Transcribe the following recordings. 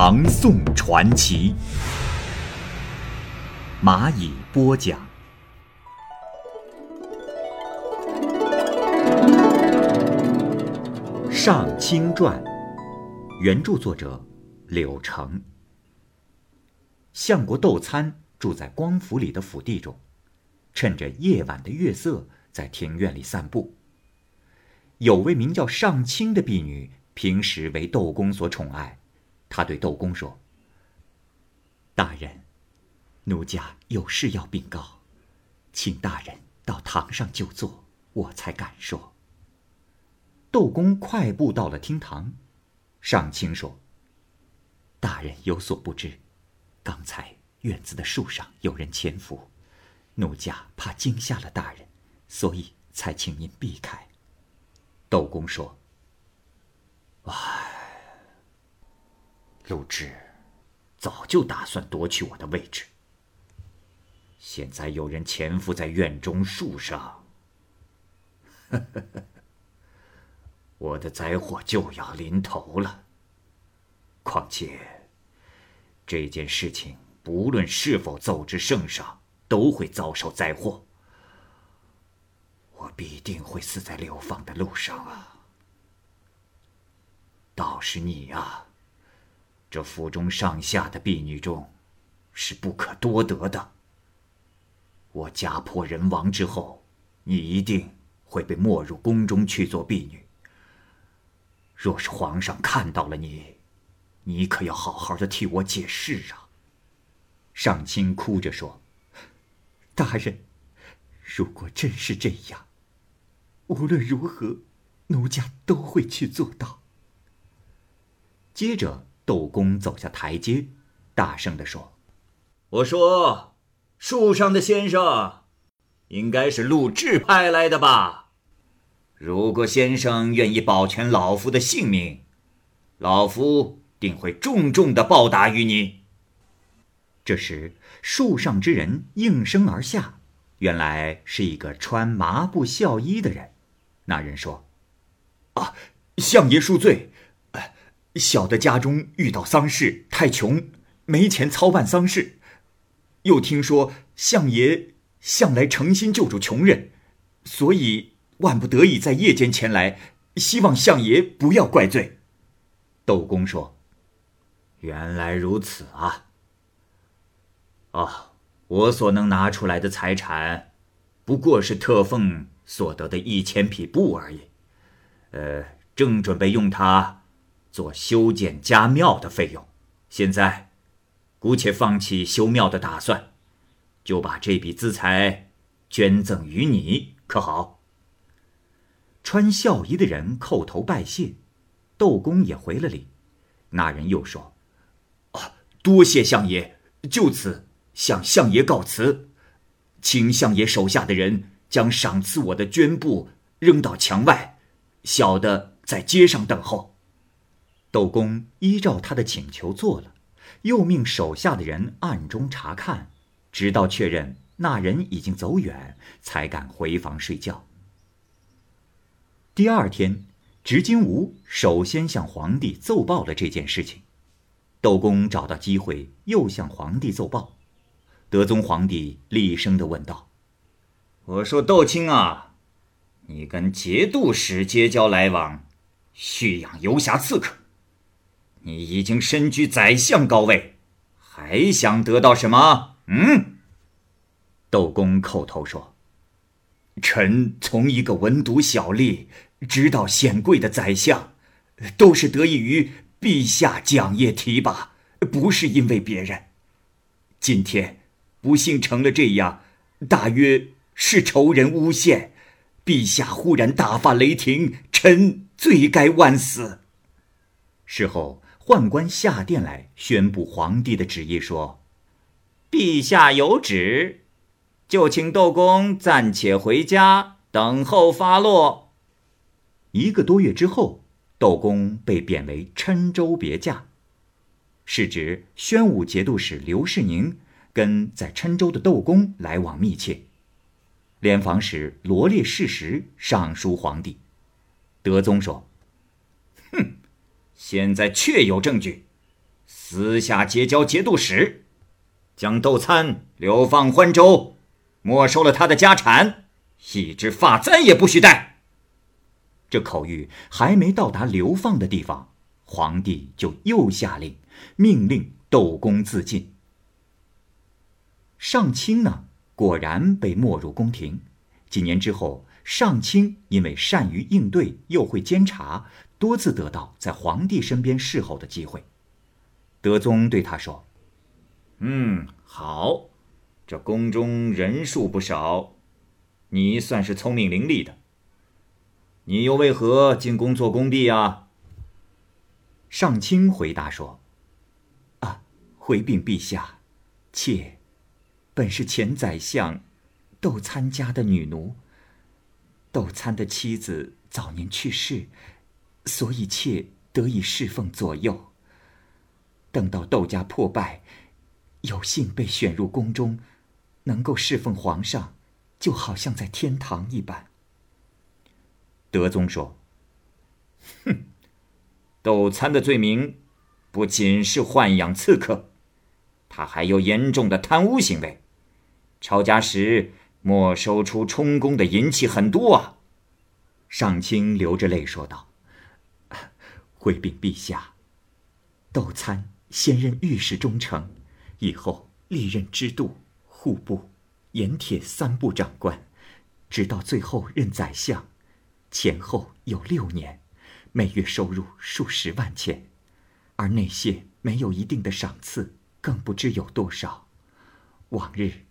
唐宋传奇》，蚂蚁播讲。《上清传》原著作者柳成。相国窦参住在光府里的府地中，趁着夜晚的月色，在庭院里散步。有位名叫上清的婢女，平时为窦公所宠爱。他对窦公说：“大人，奴家有事要禀告，请大人到堂上就坐，我才敢说。”窦公快步到了厅堂，上清说：“大人有所不知，刚才院子的树上有人潜伏，奴家怕惊吓了大人，所以才请您避开。”窦公说：“陆贽早就打算夺取我的位置。现在有人潜伏在院中树上，我的灾祸就要临头了。况且这件事情，不论是否奏至圣上，都会遭受灾祸。”我必定会死在流放的路上啊！倒是你啊，这府中上下的婢女中，是不可多得的。我家破人亡之后，你一定会被没入宫中去做婢女。若是皇上看到了你，你可要好好的替我解释啊！上清哭着说：“大人，如果真是这样，无论如何，奴家都会去做到。接着，窦公走下台阶，大声地说：“我说，树上的先生，应该是陆志派来的吧？如果先生愿意保全老夫的性命，老夫定会重重的报答于你。”这时，树上之人应声而下，原来是一个穿麻布孝衣的人。那人说：“啊，相爷恕罪，小的家中遇到丧事，太穷，没钱操办丧事。又听说相爷向来诚心救助穷人，所以万不得已在夜间前来，希望相爷不要怪罪。”窦公说：“原来如此啊！哦，我所能拿出来的财产，不过是特奉。”所得的一千匹布而已，呃，正准备用它做修建家庙的费用。现在，姑且放弃修庙的打算，就把这笔资财捐赠于你，可好？穿孝衣的人叩头拜谢，窦公也回了礼。那人又说：“啊，多谢相爷，就此向相爷告辞，请相爷手下的人。”将赏赐我的绢布扔到墙外，小的在街上等候。窦公依照他的请求做了，又命手下的人暗中查看，直到确认那人已经走远，才敢回房睡觉。第二天，执金吾首先向皇帝奏报了这件事情。窦公找到机会，又向皇帝奏报。德宗皇帝厉声地问道。我说窦卿啊，你跟节度使结交来往，蓄养游侠刺客，你已经身居宰相高位，还想得到什么？嗯？窦公叩头说：“臣从一个文读小吏，直到显贵的宰相，都是得益于陛下奖业提拔，不是因为别人。今天不幸成了这样，大约……”是仇人诬陷，陛下忽然大发雷霆，臣罪该万死。事后，宦官下殿来宣布皇帝的旨意，说：“陛下有旨，就请窦公暂且回家，等候发落。”一个多月之后，窦公被贬为郴州别驾。是指宣武节度使刘世宁跟在郴州的窦公来往密切，联防使罗列事实上书皇帝。德宗说：“。”现在确有证据，私下结交节度使，将窦参流放欢州，没收了他的家产，一只发簪也不许戴。这口谕还没到达流放的地方，皇帝就又下令，命令窦公自尽。上卿呢，果然被没入宫廷。几年之后，上卿因为善于应对，又会监察。多次得到在皇帝身边侍候的机会，德宗对他说：“嗯，好，这宫中人数不少，你算是聪明伶俐的。你又为何进宫做工地啊？”上卿回答说：“啊，回禀陛下，妾本是前宰相窦参家的女奴。窦参的妻子早年去世。”所以妾得以侍奉左右。等到窦家破败，有幸被选入宫中，能够侍奉皇上，就好像在天堂一般。德宗说：“哼，窦参的罪名不仅是豢养刺客，他还有严重的贪污行为。抄家时没收出充公的银器很多啊。”上卿流着泪说道。回禀陛下，窦参先任御史中丞，以后历任知度、户部、盐铁三部长官，直到最后任宰相，前后有六年，每月收入数十万钱，而那些没有一定的赏赐，更不知有多少。往日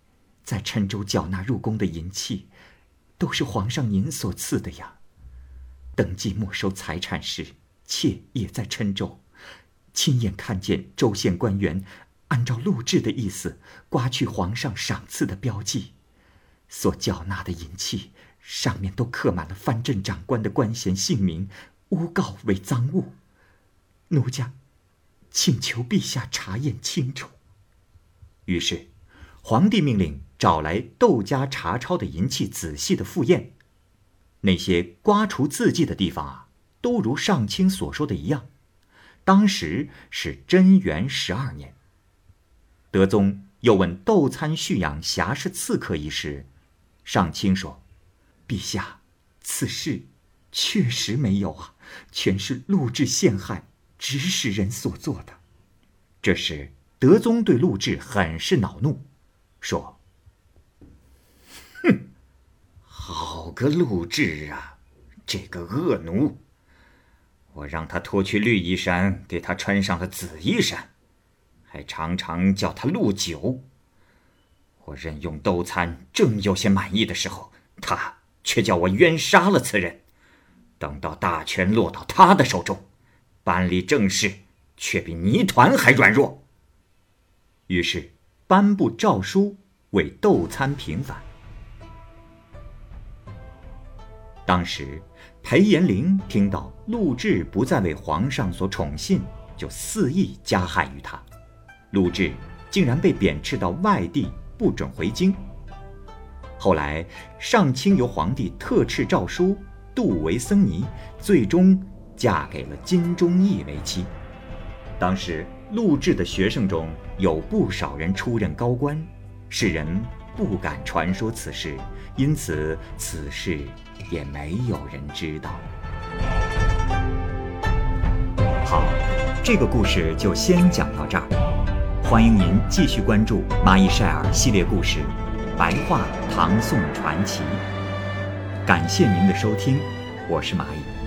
在郴州缴纳入宫的银器，都是皇上您所赐的呀。登记没收财产时。妾也在郴州，亲眼看见州县官员按照录制的意思刮去皇上赏赐的标记，所缴纳的银器上面都刻满了藩镇长官的官衔姓名，诬告为赃物。奴家请求陛下查验清楚。于是，皇帝命令找来窦家查抄的银器，仔细的复验，那些刮除字迹的地方啊。都如上清所说的一样，当时是贞元十二年。德宗又问窦参蓄养侠士刺客一事，上清说：“陛下，此事确实没有啊，全是陆贽陷害指使人所做的。”这时，德宗对陆贽很是恼怒，说：“哼，好个陆志啊，这个恶奴！”我让他脱去绿衣衫，给他穿上了紫衣衫，还常常叫他陆九。我任用窦参，正有些满意的时候，他却叫我冤杀了此人。等到大权落到他的手中，办理政事却比泥团还软弱。于是颁布诏书为窦参平反。当时。裴延龄听到陆贽不再为皇上所宠信，就肆意加害于他。陆贽竟然被贬斥到外地，不准回京。后来上卿由皇帝特敕诏书，杜为僧尼，最终嫁给了金钟义为妻。当时录制的学生中有不少人出任高官，世人不敢传说此事，因此此事。也没有人知道。好，这个故事就先讲到这儿。欢迎您继续关注《蚂蚁晒尔》系列故事《白话唐宋传奇》。感谢您的收听，我是蚂蚁。